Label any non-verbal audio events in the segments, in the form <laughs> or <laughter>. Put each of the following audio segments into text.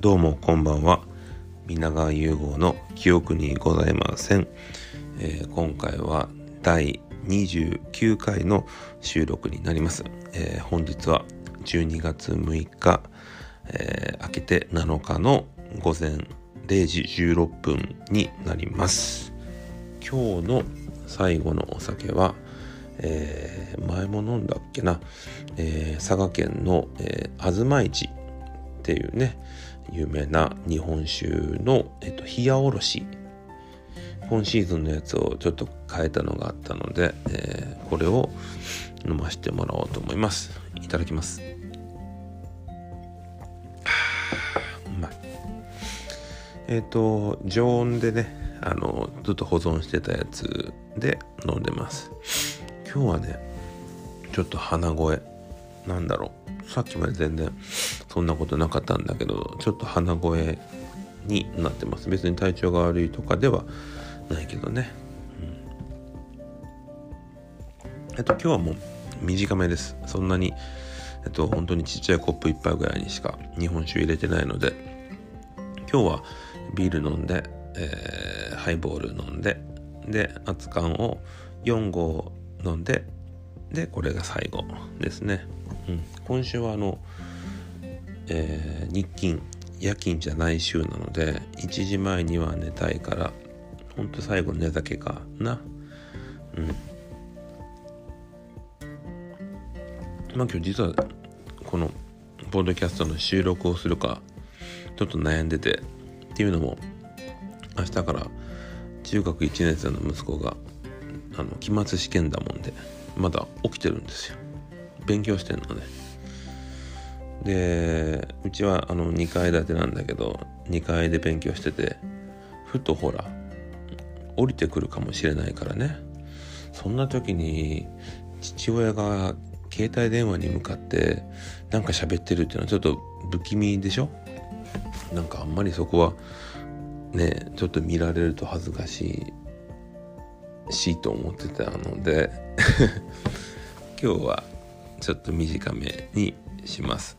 どうもこんばんは。皆川融合の記憶にございません、えー、今回は第29回の収録になります、えー、本日は12月6日、えー、明けて7日の午前0時16分になります。今日の最後のお酒はえー、前も飲んだっけな、えー、佐賀県の、えー、東市っていうね有名な日本酒の、えっと、冷やおろし。今シーズンのやつをちょっと変えたのがあったので、えー、これを飲ませてもらおうと思います。いただきます。<sighs> うまい。えっ、ー、と常温でねあのずっと保存してたやつで飲んでます。今日はねちょっと鼻声。なんだろう。さっきまで全然そんなことなかったんだけどちょっと鼻声になってます。別に体調が悪いとかではないけどね、うん、えっと今日はもう短めです。そんなにえっと本当にちっちゃいコップ1杯ぐらいにしか日本酒入れてないので今日はビール飲んで、えー、ハイボール飲んでで熱燗を4合飲んででこれが最後ですね、うん、今週はあの、えー、日勤夜勤じゃない週なので1時前には寝たいからほんと最後寝酒かな。うん。まあ今日実はこのポッドキャストの収録をするかちょっと悩んでてっていうのも明日から中学1年生の息子があの期末試験だもんでまだ起きてるんですよ。勉強してんのね。でうちはあの2階建てなんだけど2階で勉強しててふとほら降りてくるかもしれないからね。そんな時に父親が携帯電話に向かってなんか喋ってるっていうのはちょっと不気味でしょ？なんかあんまりそこはねちょっと見られると恥ずかしいしいと思ってたので <laughs> 今日はちょっと短めにします。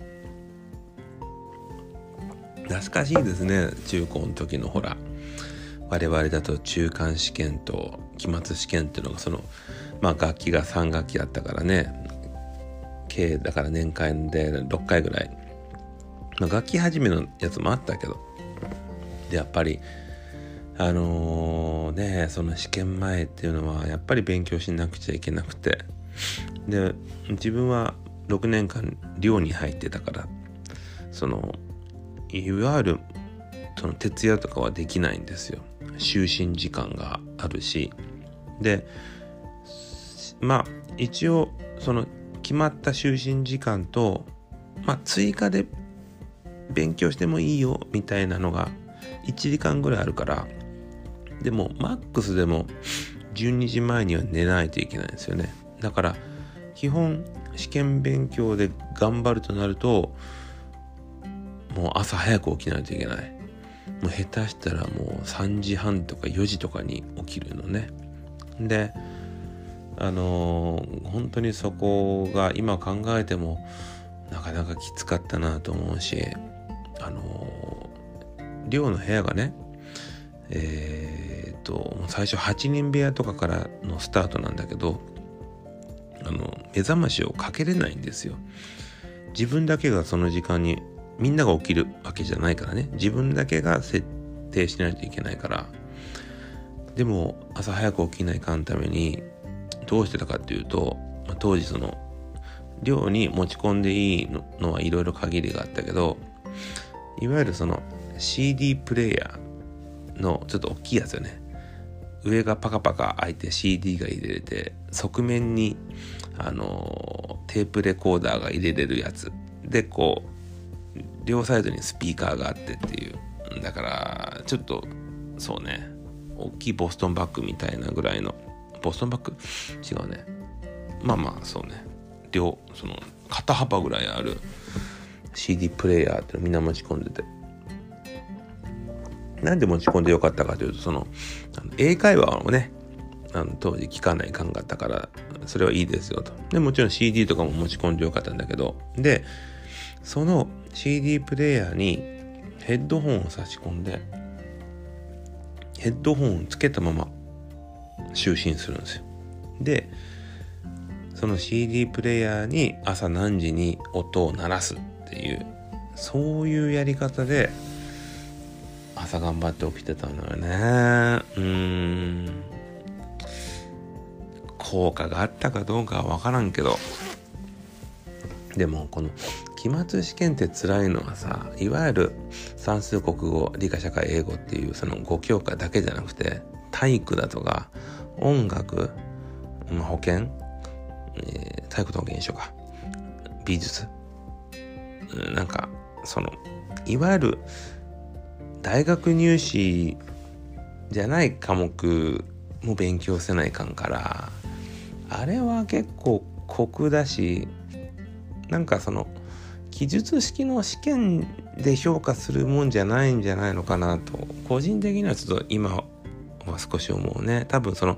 懐かしいですね。中高の時のほら我々だと中間試験と期末試験っていうのがそのまあ楽器が3学期だったからね。計だから年間で6回ぐらい、まあ、楽器始めのやつもあったけどでやっぱりあのー、ねその試験前っていうのはやっぱり勉強しなくちゃいけなくて。で自分は6年間寮に入ってたからそのいわゆるその徹夜とかはできないんですよ。就寝時間があるし。でまあ一応その決まった就寝時間と、まあ、追加で勉強してもいいよみたいなのが1時間ぐらいあるからでもマックスでも12時前には寝ないといけないんですよね。だから基本試験勉強で頑張るとなるともう朝早く起きないといけない。もう下手したらもう3時半とか4時とかに起きるのね。であのー、本当にそこが今考えてもなかなかきつかったなと思うしあのー、寮の部屋がねえー、っと最初8人部屋とかからのスタートなんだけどあの目覚ましをかけれないんですよ。自分だけがその時間にみんなが起きるわけじゃないからね。自分だけが設定しないといけないから。でも朝早く起きないかんためにどうしてたかっていうと、当時その寮に持ち込んでいいのはいろいろ限りがあったけどいわゆるその CD プレイヤーのちょっと大きいやつよね。上がパカパカ開いて CD が入れれて側面にあのテープレコーダーが入れれるやつ。でこう両サイドにスピーカーがあってっていう。だからちょっとそうね。大きいボストンバッグみたいなぐらいの。ボストンバッグ？違うね。まあまあそうね。両その肩幅ぐらいある。CD プレイヤーってみんな持ち込んでて。なんで持ち込んでよかったかというと、その、英会話をね、あの当時聞かないかんかったから、それはいいですよと。で、もちろん CD とかも持ち込んでよかったんだけど、で、その CD プレイヤーにヘッドホンを差し込んでヘッドホンをつけたまま就寝するんですよ。でその CD プレイヤーに朝何時に音を鳴らすっていうそういうやり方で朝頑張って起きてたのよね。うん。効果があったかどうかは分からんけど。でもこの期末試験って辛いのはさいわゆる算数国語理科社会英語っていうその5教科だけじゃなくて体育だとか音楽、まあ、保健、えー、体育と保健一緒か美術。なんかそのいわゆる大学入試じゃない科目も勉強せないかんからあれは結構酷だしなんかその記述式の試験で評価するもんじゃないんじゃないのかなと個人的にはちょっと今は少し思うね。多分その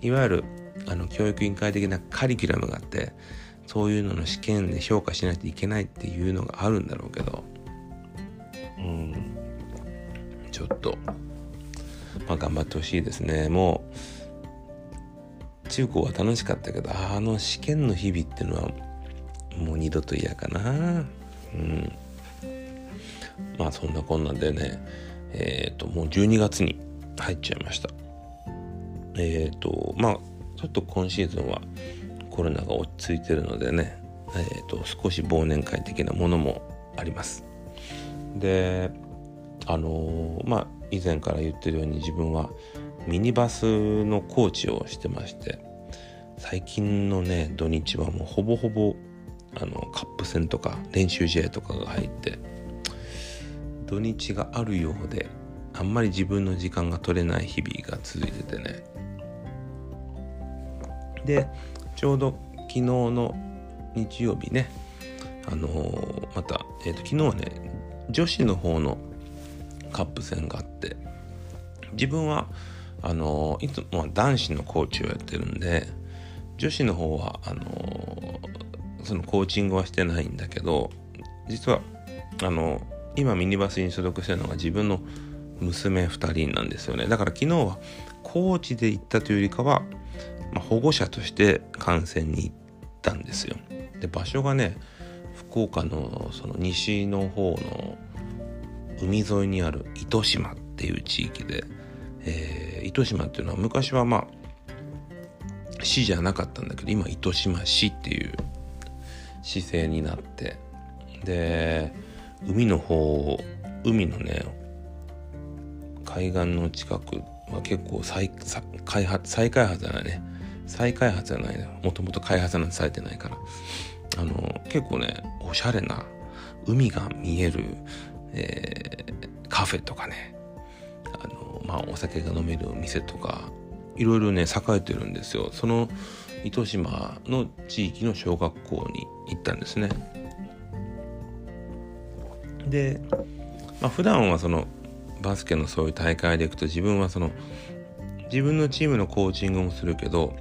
いわゆるあの教育委員会的なカリキュラムがあってそういうのの試験で評価しないといけないっていうのがあるんだろうけどうん。ちょっとまあ頑張ってほしいですね。もう中高は楽しかったけどあの試験の日々っていうのはもう二度と嫌かな。うん。まあそんなこんなんでねえっ、ー、ともう12月に入っちゃいました。えっ、ー、とまあちょっと今シーズンはコロナが落ち着いてるのでね、えーと、少し忘年会的なものもあります。であのー、まあ以前から言ってるように自分はミニバスのコーチをしてまして最近のね土日はもうほぼほぼあのカップ戦とか練習試合とかが入って土日があるようであんまり自分の時間が取れない日々が続いててね。でちょうど昨日の日曜日ねあのー、また、えーと、昨日はね女子の方のカップ戦があって自分はあのー、いつもは男子のコーチをやってるんで女子の方はあのー、そのコーチングはしてないんだけど実はあの今ミニバスに所属してるのが自分の娘2人なんですよね。だから昨日はコーチで行ったというよりかは、まあ、保護者として観戦に行ったんですよ。で場所がね福岡のその西の方の海沿いにある糸島っていう地域で、えー、糸島っていうのは昔はまあ市じゃなかったんだけど今糸島市っていう姿勢になって。で海の方海のね海岸の近くは結構再開発再開発じゃないね。再開発じゃないね。もともと開発なんてされてないから。あの結構ねおしゃれな海が見える、えー、カフェとかね。あの、まあ、お酒が飲めるお店とかいろいろね栄えてるんですよ。その糸島の地域の小学校に行ったんですね。で、まあ、普段はそのバスケのそういう大会で行くと自分はその自分のチームのコーチングもするけど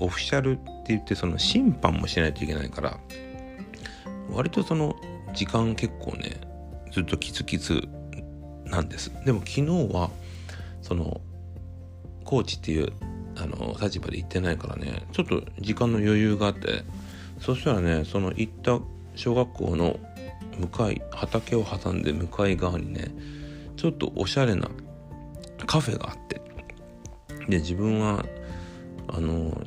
オフィシャルって言ってその審判もしないといけないから割とその時間結構ねずっとキツキツなんです。でも昨日はそのコーチっていうあの立場で行ってないからねちょっと時間の余裕があってそしたらねその行った小学校の向かい畑を挟んで向かい側にねちょっとおしゃれなカフェがあってで自分はあの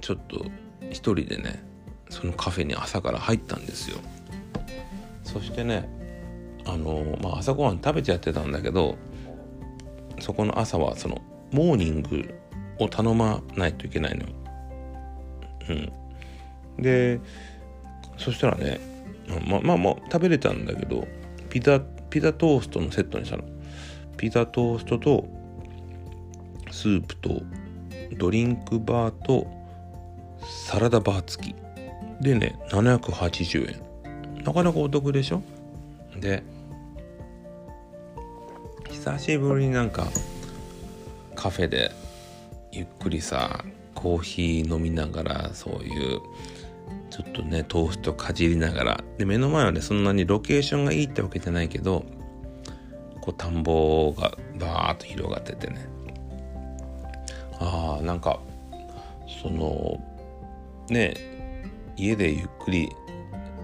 ちょっと一人でねそのカフェに朝から入ったんですよ。そしてねあのまあ朝ごはん食べちゃってたんだけどそこの朝はそのモーニングを頼まないといけないのよ。うん。でそしたらねまあまあまあ食べれたんだけどピザピザトーストのセットにしたの。ピザトーストとスープとドリンクバーとサラダバー付き。でね780円。なかなかお得でしょ？で久しぶりになんかカフェでゆっくりさコーヒー飲みながらそういうちょっとねトーストかじりながら。で目の前はねそんなにロケーションがいいってわけじゃないけどこう田んぼがバーッと広がっててね。あーなんかそのね家でゆっくり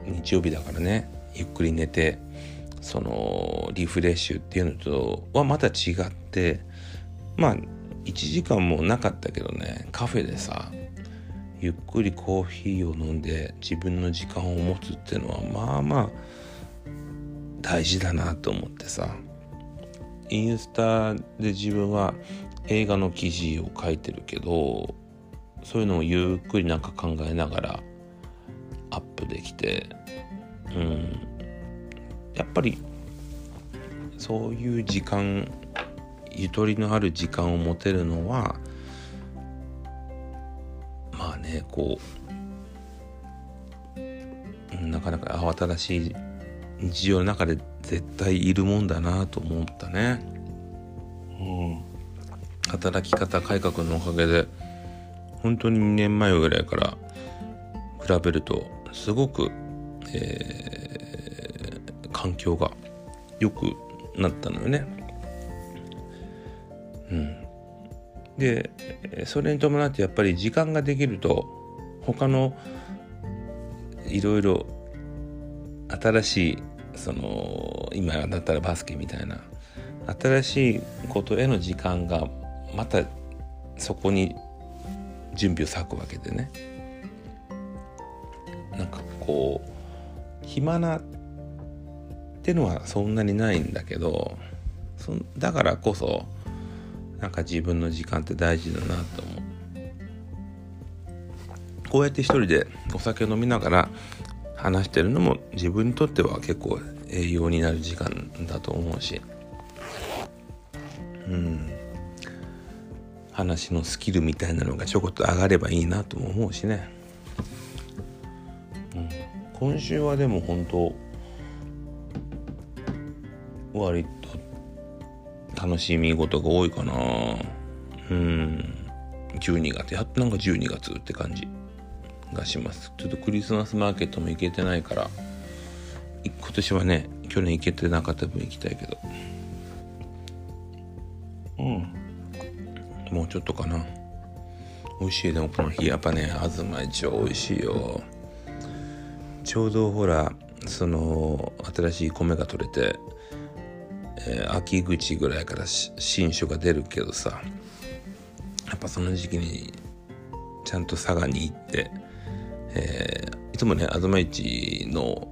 日曜日だからねゆっくり寝てそのリフレッシュっていうのとはまた違ってまあ1時間もなかったけどねカフェでさゆっくりコーヒーを飲んで自分の時間を持つっていうのはまあまあ大事だなと思ってさインスタで自分は映画の記事を書いてるけどそういうのをゆっくりなんか考えながらアップできてうんやっぱりそういう時間ゆとりのある時間を持てるのはまあねこうなかなか慌ただしい日常の中で絶対いるもんだなと思ったね。うん、働き方改革のおかげで本当に2年前ぐらいから比べるとすごく、えー、環境が良くなったのよね。うん、でそれに伴ってやっぱり時間ができると他のいろいろ新しいその今だったらバスケみたいな新しいことへの時間がまたそこに準備を割くわけでね。なんかこう暇なってのはそんなにないんだけどそだからこそなんか自分の時間って大事だなと思う。こうやって一人でお酒飲みながら話してるのも自分にとっては結構栄養になる時間だと思うし。うん。話のスキルみたいなのがちょこっと上がればいいなとも思うしね、うん、今週はでも本当割と楽しみ事が多いかな。うん。12月。やっとなんか12月って感じがします。ちょっとクリスマスマーケットも行けてないから今年はね去年行けてなかった分行きたいけど。うん。もうちょっとかな。美味しいでもこの日やっぱね東一応美味しいよ。ちょうどほらその新しい米が取れて、えー、秋口ぐらいから新種が出るけどさやっぱその時期にちゃんと佐賀に行ってえー、いつもね東市の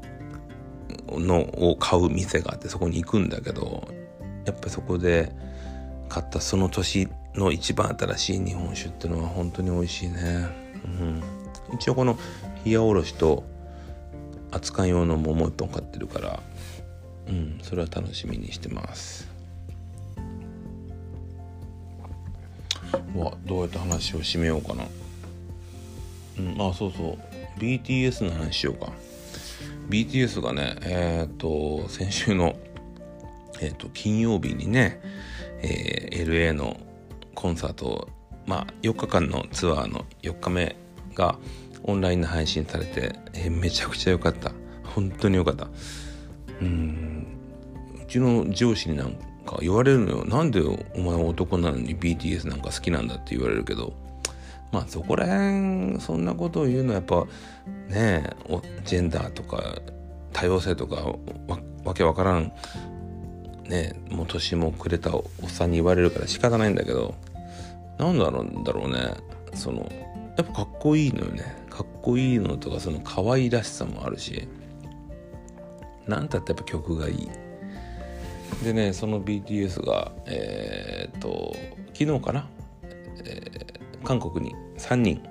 のを買う店があってそこに行くんだけどやっぱそこで買ったその年の一番新しい日本酒ってのは本当に美味しいね、うん、一応この冷やおろしと扱い用のももう一本買ってるからうんそれは楽しみにしてます。わどうやって話を締めようかな。うんあそうそう。BTS の話しようか。BTS がねえっ、と先週のえっ、と金曜日にね、えー、LA のコンサートまあ4日間のツアーの4日目がオンラインで配信されて、えー、めちゃくちゃ良かった。本当に良かった。うん。ちの上司になんか言われるのよ。なんでお前は男なのに BTS なんか好きなんだって言われるけど。まあそこら辺そんなことを言うのはやっぱねえジェンダーとか多様性とかわわけわからんねもう年もくれたおっさんに言われるから仕方ないんだけど。なんだろうだろうね。そのやっぱかっこいいのよね。かっこいいのとかその可愛らしさもあるし。なんたってやっぱ曲がいい。でねその BTS がえー、っと昨日かな、えー韓国に3人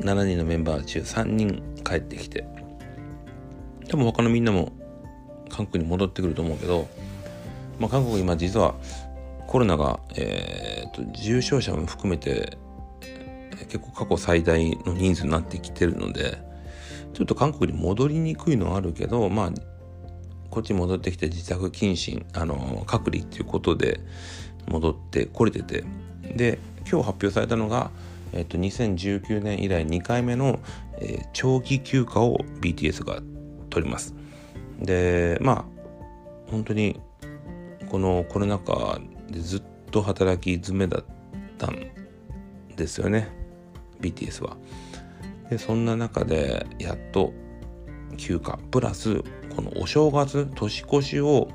7人のメンバー中3人帰ってきて多分他のみんなも韓国に戻ってくると思うけど、まあ、韓国今実はコロナが、えーと、重症者も含めて結構過去最大の人数になってきてるのでちょっと韓国に戻りにくいのはあるけどまあこっち戻ってきて自宅謹慎あの隔離っていうことで戻ってこれててで今日発表されたのが、えっと、2019年以来2回目の、えー、長期休暇を BTS が取ります。でまあ本当にこのコロナ禍でずっと働き詰めだったんですよね BTS は。でそんな中でやっと休暇プラスこのお正月年越しを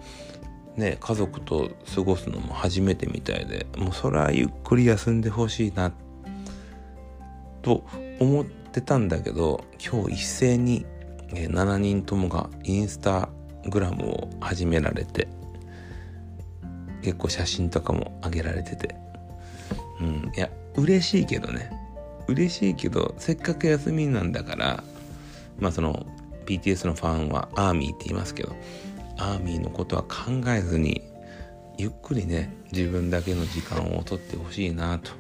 ね家族と過ごすのも初めてみたいでもうそれはゆっくり休んでほしいなと思ってたんだけど今日一斉に7人ともがインスタグラムを始められて結構写真とかも上げられてて。うんいや嬉しいけどね。嬉しいけどせっかく休みなんだからまあその BTS のファンはアーミーって言いますけどアーミーのことは考えずにゆっくりね自分だけの時間をとってほしいなと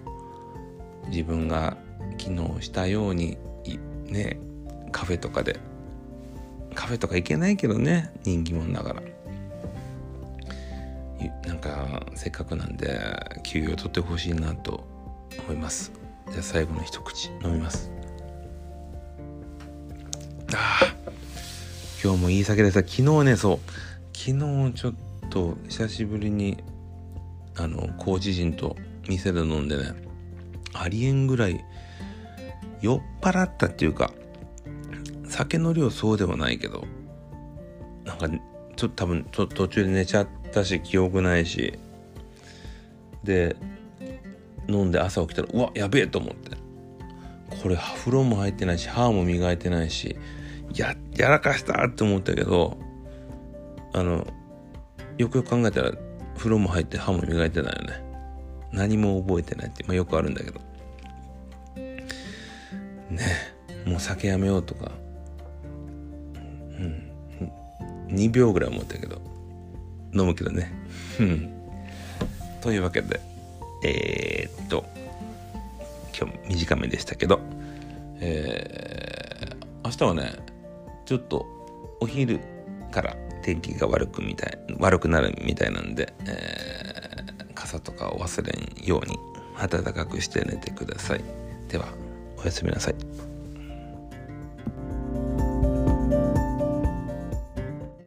自分が機能したようにねカフェとかでカフェとか行けないけどね人気者だから。なんかせっかくなんで休養取ってほしいなと思います。じゃあ最後の一口飲みます。今日もいい酒でさ昨日ねそう。昨日ちょっと久しぶりにあの麹人と店で飲んでねありえんぐらい酔っ払ったっていうか酒の量そうではないけどなんかちょっと多分途中で寝ちゃったし記憶ないしで飲んで朝起きたらうわやべえと思って。これ風呂も入ってないし歯も磨いてないしややらかしたって思ったけどあのよくよく考えたら風呂も入って歯も磨いてないよね。何も覚えてないって、まあ、よくあるんだけど。ねもう酒やめようとか。うん2秒ぐらい思ったけど。飲むけどね。うん。というわけでえー、っと今日短めでしたけど。えー、明日はねちょっとお昼から天気が悪くみたい悪くなるみたいなんで、えー、傘とかを忘れんように暖かくして寝てください。ではおやすみなさい。